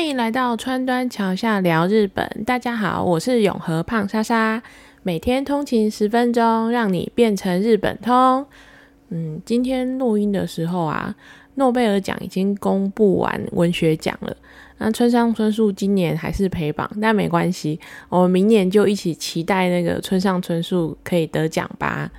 欢迎来到川端桥下聊日本。大家好，我是永和胖莎莎，每天通勤十分钟，让你变成日本通。嗯，今天录音的时候啊，诺贝尔奖已经公布完文学奖了。那村上春树今年还是陪榜，但没关系，我们明年就一起期待那个村上春树可以得奖吧。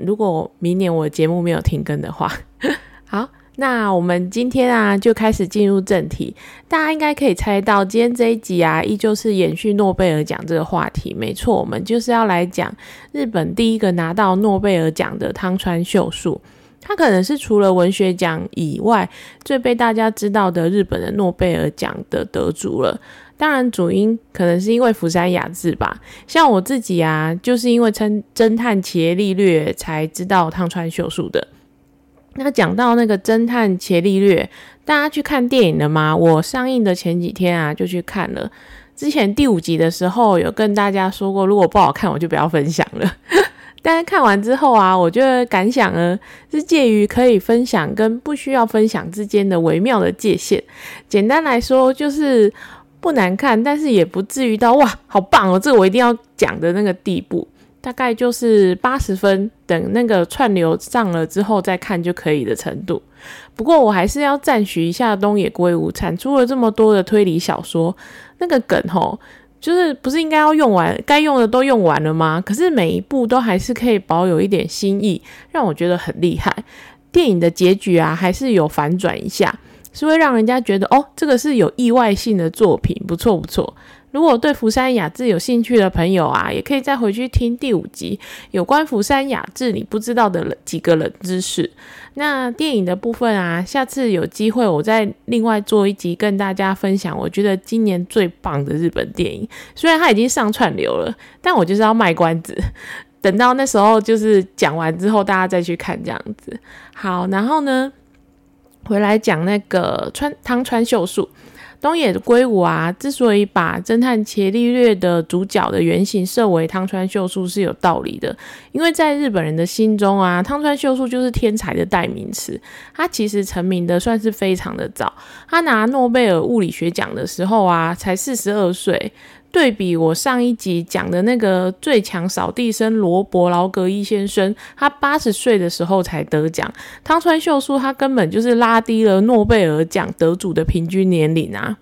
如果明年我的节目没有停更的话，好。那我们今天啊，就开始进入正题。大家应该可以猜到，今天这一集啊，依旧是延续诺贝尔奖这个话题。没错，我们就是要来讲日本第一个拿到诺贝尔奖的汤川秀树。他可能是除了文学奖以外，最被大家知道的日本的诺贝尔奖的得主了。当然，主因可能是因为福山雅治吧。像我自己啊，就是因为侦侦探伽利略才知道汤川秀树的。那讲到那个侦探伽利略，大家去看电影了吗？我上映的前几天啊，就去看了。之前第五集的时候，有跟大家说过，如果不好看，我就不要分享了。但是看完之后啊，我觉得感想呢，是介于可以分享跟不需要分享之间的微妙的界限。简单来说，就是不难看，但是也不至于到哇，好棒哦，这我一定要讲的那个地步。大概就是八十分，等那个串流上了之后再看就可以的程度。不过我还是要赞许一下东野圭吾，产出了这么多的推理小说，那个梗吼，就是不是应该要用完，该用的都用完了吗？可是每一部都还是可以保有一点新意，让我觉得很厉害。电影的结局啊，还是有反转一下，是会让人家觉得哦，这个是有意外性的作品，不错不错。如果对福山雅治有兴趣的朋友啊，也可以再回去听第五集有关福山雅治你不知道的几个冷知识。那电影的部分啊，下次有机会我再另外做一集跟大家分享。我觉得今年最棒的日本电影，虽然它已经上串流了，但我就是要卖关子，等到那时候就是讲完之后，大家再去看这样子。好，然后呢，回来讲那个川汤川秀树。东野圭吾啊，之所以把侦探伽利略的主角的原型设为汤川秀树是有道理的，因为在日本人的心中啊，汤川秀树就是天才的代名词。他其实成名的算是非常的早，他拿诺贝尔物理学奖的时候啊，才四十二岁。对比我上一集讲的那个最强扫地僧罗伯劳格伊先生，他八十岁的时候才得奖。汤川秀树他根本就是拉低了诺贝尔奖得主的平均年龄啊！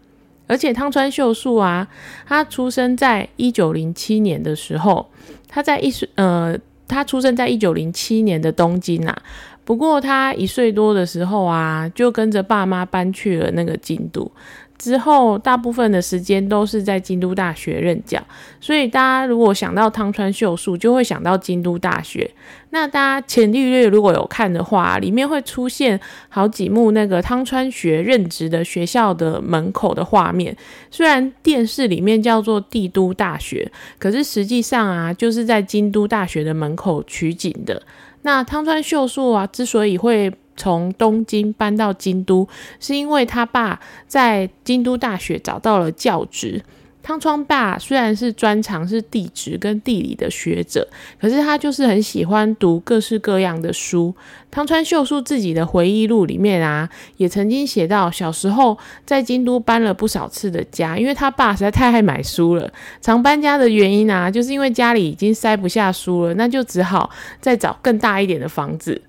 而且汤川秀树啊，他出生在一九零七年的时候，他在一岁呃，他出生在一九零七年的东京啊。不过他一岁多的时候啊，就跟着爸妈搬去了那个京都。之后，大部分的时间都是在京都大学任教，所以大家如果想到汤川秀树，就会想到京都大学。那大家前略略如果有看的话，里面会出现好几幕那个汤川学任职的学校的门口的画面。虽然电视里面叫做帝都大学，可是实际上啊，就是在京都大学的门口取景的。那汤川秀树啊，之所以会从东京搬到京都，是因为他爸在京都大学找到了教职。汤川爸虽然是专长是地质跟地理的学者，可是他就是很喜欢读各式各样的书。汤川秀树自己的回忆录里面啊，也曾经写到小时候在京都搬了不少次的家，因为他爸实在太爱买书了。常搬家的原因啊，就是因为家里已经塞不下书了，那就只好再找更大一点的房子。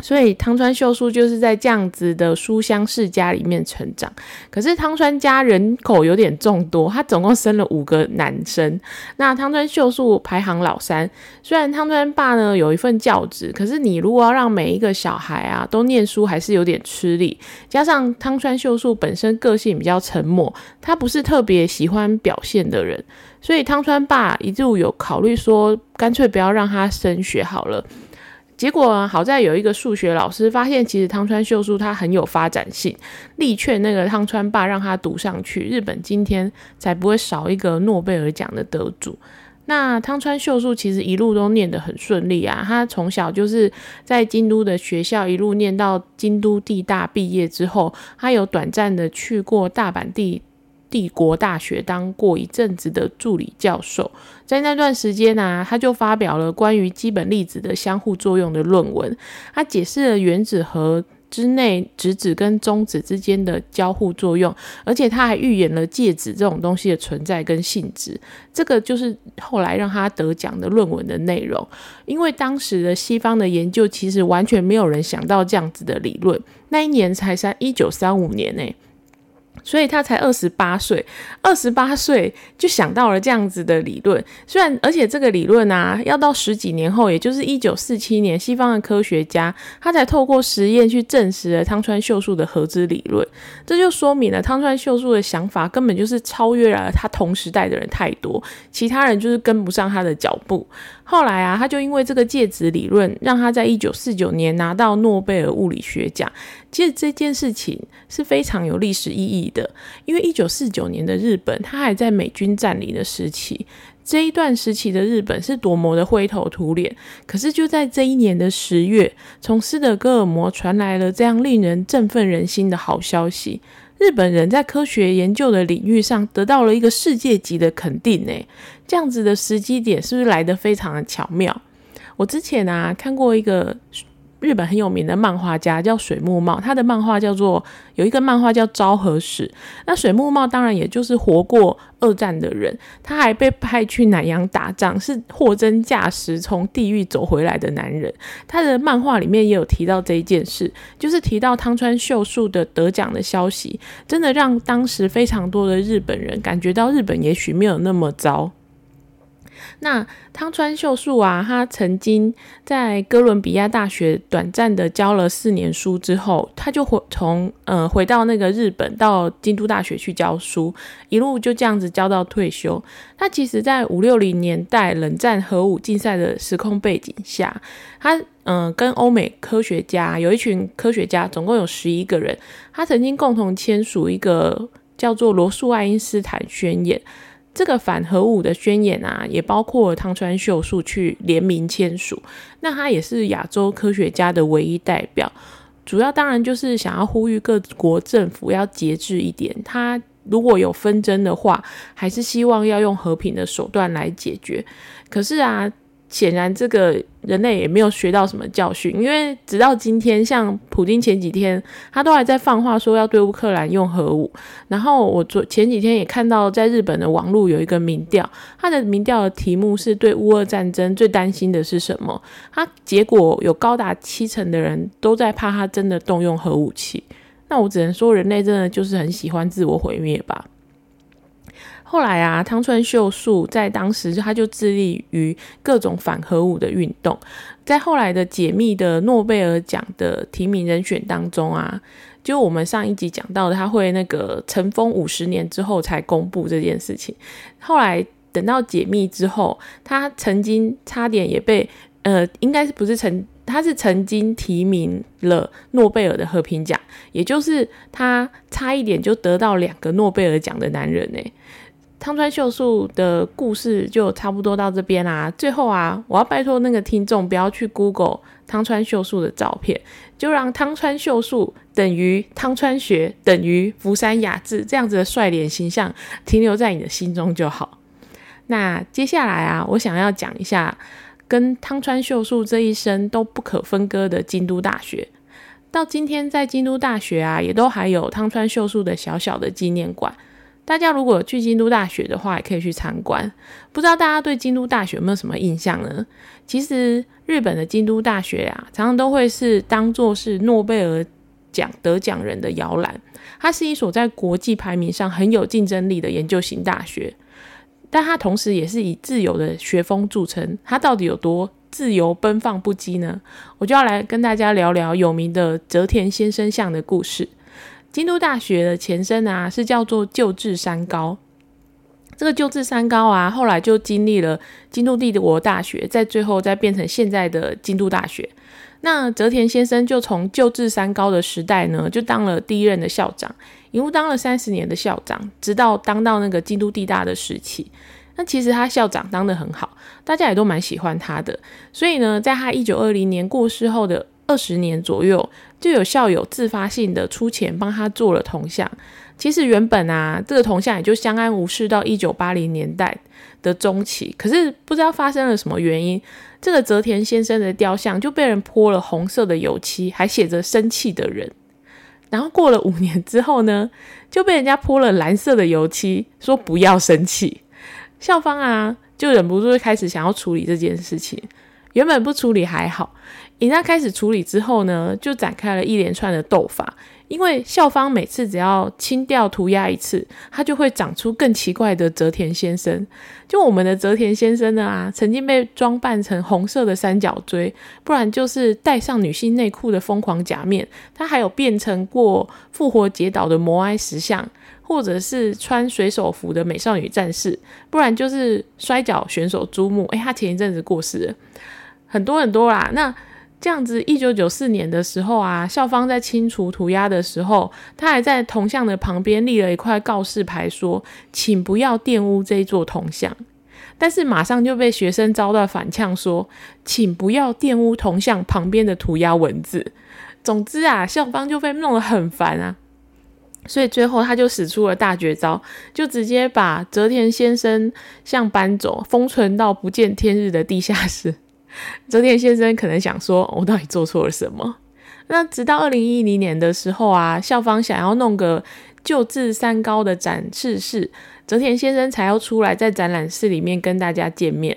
所以汤川秀树就是在这样子的书香世家里面成长。可是汤川家人口有点众多，他总共生了五个男生。那汤川秀树排行老三。虽然汤川爸呢有一份教职，可是你如果要让每一个小孩啊都念书，还是有点吃力。加上汤川秀树本身个性比较沉默，他不是特别喜欢表现的人，所以汤川爸一度有考虑说，干脆不要让他升学好了。结果好在有一个数学老师发现，其实汤川秀树他很有发展性，力劝那个汤川爸让他读上去，日本今天才不会少一个诺贝尔奖的得主。那汤川秀树其实一路都念得很顺利啊，他从小就是在京都的学校一路念到京都地大毕业之后，他有短暂的去过大阪地。帝国大学当过一阵子的助理教授，在那段时间呢，他就发表了关于基本粒子的相互作用的论文。他解释了原子核之内质子跟中子之间的交互作用，而且他还预言了介质这种东西的存在跟性质。这个就是后来让他得奖的论文的内容。因为当时的西方的研究其实完全没有人想到这样子的理论。那一年才三一九三五年呢。所以他才二十八岁，二十八岁就想到了这样子的理论。虽然，而且这个理论啊，要到十几年后，也就是一九四七年，西方的科学家他才透过实验去证实了汤川秀树的核子理论。这就说明了汤川秀树的想法根本就是超越了他同时代的人太多，其他人就是跟不上他的脚步。后来啊，他就因为这个介质理论，让他在一九四九年拿到诺贝尔物理学奖。其实这件事情是非常有历史意义的，因为一九四九年的日本，它还在美军占领的时期。这一段时期的日本是多么的灰头土脸。可是就在这一年的十月，从斯德哥尔摩传来了这样令人振奋人心的好消息。日本人在科学研究的领域上得到了一个世界级的肯定，呢，这样子的时机点是不是来得非常的巧妙？我之前啊看过一个。日本很有名的漫画家叫水木茂，他的漫画叫做有一个漫画叫《昭和史》。那水木茂当然也就是活过二战的人，他还被派去南洋打仗，是货真价实从地狱走回来的男人。他的漫画里面也有提到这一件事，就是提到汤川秀树的得奖的消息，真的让当时非常多的日本人感觉到日本也许没有那么糟。那汤川秀树啊，他曾经在哥伦比亚大学短暂的教了四年书之后，他就回从呃回到那个日本，到京都大学去教书，一路就这样子教到退休。他其实，在五六零年代冷战核武竞赛的时空背景下，他嗯跟欧美科学家有一群科学家，总共有十一个人，他曾经共同签署一个叫做罗素爱因斯坦宣言。这个反核武的宣言啊，也包括汤川秀树去联名签署。那他也是亚洲科学家的唯一代表。主要当然就是想要呼吁各国政府要节制一点。他如果有纷争的话，还是希望要用和平的手段来解决。可是啊。显然，这个人类也没有学到什么教训，因为直到今天，像普京前几天，他都还在放话说要对乌克兰用核武。然后我昨前几天也看到，在日本的网络有一个民调，他的民调的题目是对乌俄战争最担心的是什么？他结果有高达七成的人都在怕他真的动用核武器。那我只能说，人类真的就是很喜欢自我毁灭吧。后来啊，汤川秀树在当时他就致力于各种反核武的运动。在后来的解密的诺贝尔奖的提名人选当中啊，就我们上一集讲到的，他会那个尘封五十年之后才公布这件事情。后来等到解密之后，他曾经差点也被呃，应该是不是曾，他是曾经提名了诺贝尔的和平奖，也就是他差一点就得到两个诺贝尔奖的男人呢。汤川秀树的故事就差不多到这边啦。最后啊，我要拜托那个听众不要去 Google 汤川秀树的照片，就让汤川秀树等于汤川学等于福山雅治这样子的帅脸形象停留在你的心中就好。那接下来啊，我想要讲一下跟汤川秀树这一生都不可分割的京都大学。到今天，在京都大学啊，也都还有汤川秀树的小小的纪念馆。大家如果去京都大学的话，也可以去参观。不知道大家对京都大学有没有什么印象呢？其实日本的京都大学啊，常常都会是当做是诺贝尔奖得奖人的摇篮。它是一所在国际排名上很有竞争力的研究型大学，但它同时也是以自由的学风著称。它到底有多自由奔放不羁呢？我就要来跟大家聊聊有名的泽田先生像的故事。京都大学的前身啊，是叫做旧治山高。这个旧治山高啊，后来就经历了京都帝国大学，在最后再变成现在的京都大学。那泽田先生就从旧治山高的时代呢，就当了第一任的校长，一路当了三十年的校长，直到当到那个京都帝大的时期。那其实他校长当的很好，大家也都蛮喜欢他的。所以呢，在他一九二零年过世后的。二十年左右，就有校友自发性的出钱帮他做了铜像。其实原本啊，这个铜像也就相安无事到一九八零年代的中期。可是不知道发生了什么原因，这个泽田先生的雕像就被人泼了红色的油漆，还写着“生气的人”。然后过了五年之后呢，就被人家泼了蓝色的油漆，说不要生气。校方啊，就忍不住开始想要处理这件事情。原本不处理还好，一旦开始处理之后呢，就展开了一连串的斗法。因为校方每次只要清掉涂鸦一次，它就会长出更奇怪的泽田先生。就我们的泽田先生呢啊，曾经被装扮成红色的三角锥，不然就是戴上女性内裤的疯狂假面。他还有变成过复活节岛的摩埃石像，或者是穿水手服的美少女战士，不然就是摔跤选手朱木。诶，他前一阵子过世了。很多很多啦，那这样子，一九九四年的时候啊，校方在清除涂鸦的时候，他还在铜像的旁边立了一块告示牌，说：“请不要玷污这一座铜像。”但是马上就被学生遭到反呛，说：“请不要玷污铜像旁边的涂鸦文字。”总之啊，校方就被弄得很烦啊，所以最后他就使出了大绝招，就直接把泽田先生像搬走，封存到不见天日的地下室。泽田先生可能想说：“我到底做错了什么？”那直到二零一零年的时候啊，校方想要弄个旧制三高的展示室，泽田先生才要出来在展览室里面跟大家见面。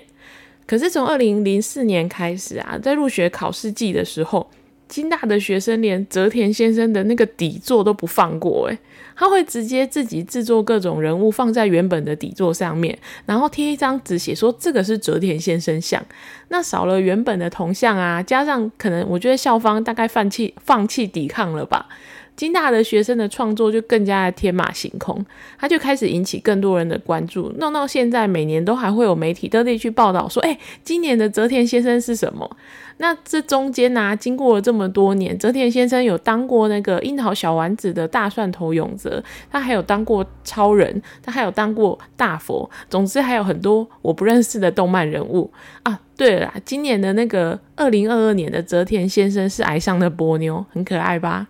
可是从二零零四年开始啊，在入学考试季的时候。金大的学生连泽田先生的那个底座都不放过，诶，他会直接自己制作各种人物放在原本的底座上面，然后贴一张纸写说这个是泽田先生像。那少了原本的铜像啊，加上可能我觉得校方大概放弃放弃抵抗了吧。金大的学生的创作就更加的天马行空，他就开始引起更多人的关注，弄到现在每年都还会有媒体特地去报道说，哎，今年的泽田先生是什么？那这中间呢，经过了这么多年，泽田先生有当过那个樱桃小丸子的大蒜头永泽，他还有当过超人，他还有当过大佛，总之还有很多我不认识的动漫人物啊。对了，今年的那个二零二二年的泽田先生是矮上的波妞，很可爱吧？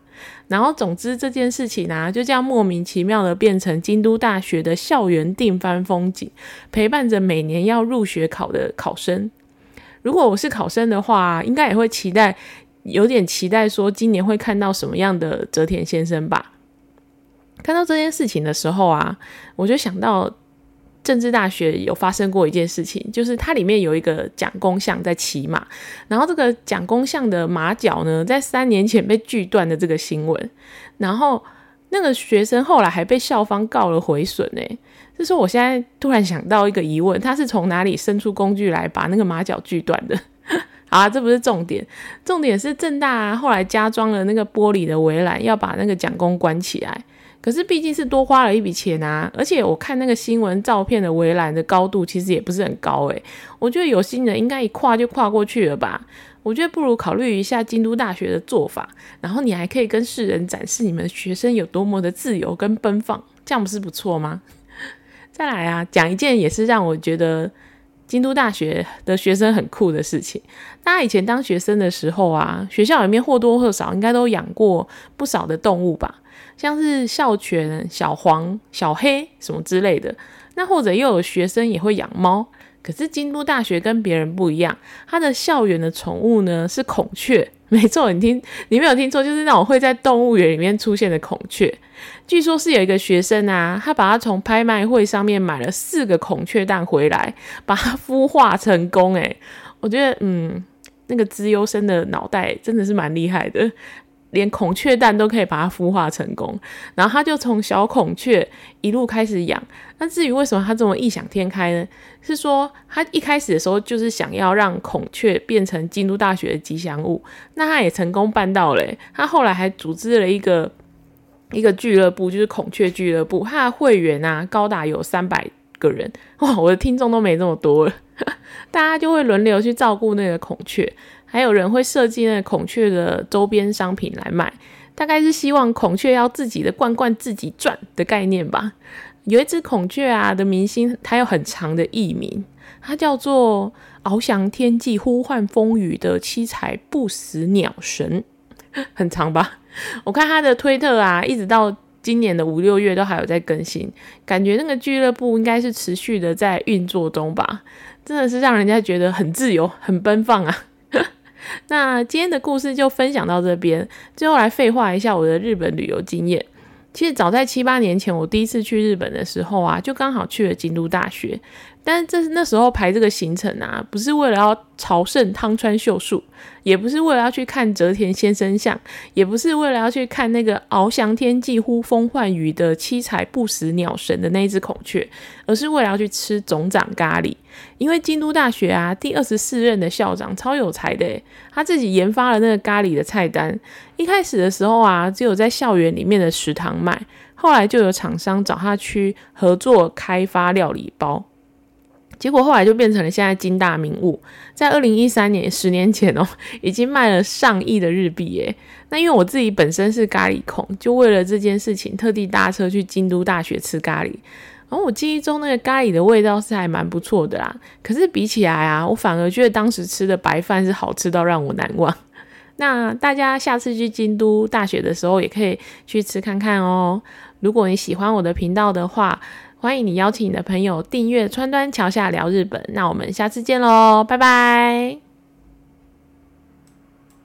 然后，总之这件事情呢，就这样莫名其妙的变成京都大学的校园定番风景，陪伴着每年要入学考的考生。如果我是考生的话，应该也会期待，有点期待说今年会看到什么样的泽田先生吧。看到这件事情的时候啊，我就想到。政治大学有发生过一件事情，就是它里面有一个蒋公像在骑马，然后这个蒋公像的马脚呢，在三年前被锯断的这个新闻，然后那个学生后来还被校方告了毁损诶，就是我现在突然想到一个疑问，他是从哪里伸出工具来把那个马脚锯断的？啊，这不是重点，重点是正大后来加装了那个玻璃的围栏，要把那个蒋公关起来。可是毕竟是多花了一笔钱啊，而且我看那个新闻照片的围栏的高度其实也不是很高诶，我觉得有心人应该一跨就跨过去了吧。我觉得不如考虑一下京都大学的做法，然后你还可以跟世人展示你们学生有多么的自由跟奔放，这样不是不错吗？再来啊，讲一件也是让我觉得京都大学的学生很酷的事情。大家以前当学生的时候啊，学校里面或多或少应该都养过不少的动物吧。像是校犬、小黄、小黑什么之类的，那或者又有学生也会养猫。可是京都大学跟别人不一样，它的校园的宠物呢是孔雀。没错，你听，你没有听错，就是那种会在动物园里面出现的孔雀。据说是有一个学生啊，他把它从拍卖会上面买了四个孔雀蛋回来，把它孵化成功。诶，我觉得，嗯，那个资优生的脑袋真的是蛮厉害的。连孔雀蛋都可以把它孵化成功，然后他就从小孔雀一路开始养。那至于为什么他这么异想天开呢？是说他一开始的时候就是想要让孔雀变成京都大学的吉祥物，那他也成功办到了。他后来还组织了一个一个俱乐部，就是孔雀俱乐部，他的会员啊高达有三百个人。哇，我的听众都没这么多了，大家就会轮流去照顾那个孔雀。还有人会设计那孔雀的周边商品来卖，大概是希望孔雀要自己的罐罐自己赚的概念吧。有一只孔雀啊的明星，它有很长的艺名，它叫做翱翔天际、呼唤风雨的七彩不死鸟神。很长吧？我看他的推特啊，一直到今年的五六月都还有在更新，感觉那个俱乐部应该是持续的在运作中吧。真的是让人家觉得很自由、很奔放啊！那今天的故事就分享到这边，最后来废话一下我的日本旅游经验。其实早在七八年前，我第一次去日本的时候啊，就刚好去了京都大学。但是这是那时候排这个行程啊，不是为了要朝圣汤川秀树，也不是为了要去看泽田先生像，也不是为了要去看那个翱翔天际呼风唤雨的七彩不死鸟神的那一只孔雀，而是为了要去吃总长咖喱。因为京都大学啊，第二十四任的校长超有才的，他自己研发了那个咖喱的菜单。一开始的时候啊，只有在校园里面的食堂卖，后来就有厂商找他去合作开发料理包。结果后来就变成了现在金大名物，在二零一三年十年前哦，已经卖了上亿的日币耶。那因为我自己本身是咖喱控，就为了这件事情特地搭车去京都大学吃咖喱。然后我记忆中那个咖喱的味道是还蛮不错的啦，可是比起来啊，我反而觉得当时吃的白饭是好吃到让我难忘。那大家下次去京都大学的时候也可以去吃看看哦。如果你喜欢我的频道的话，欢迎你邀请你的朋友订阅川端桥下聊日本，那我们下次见喽，拜拜。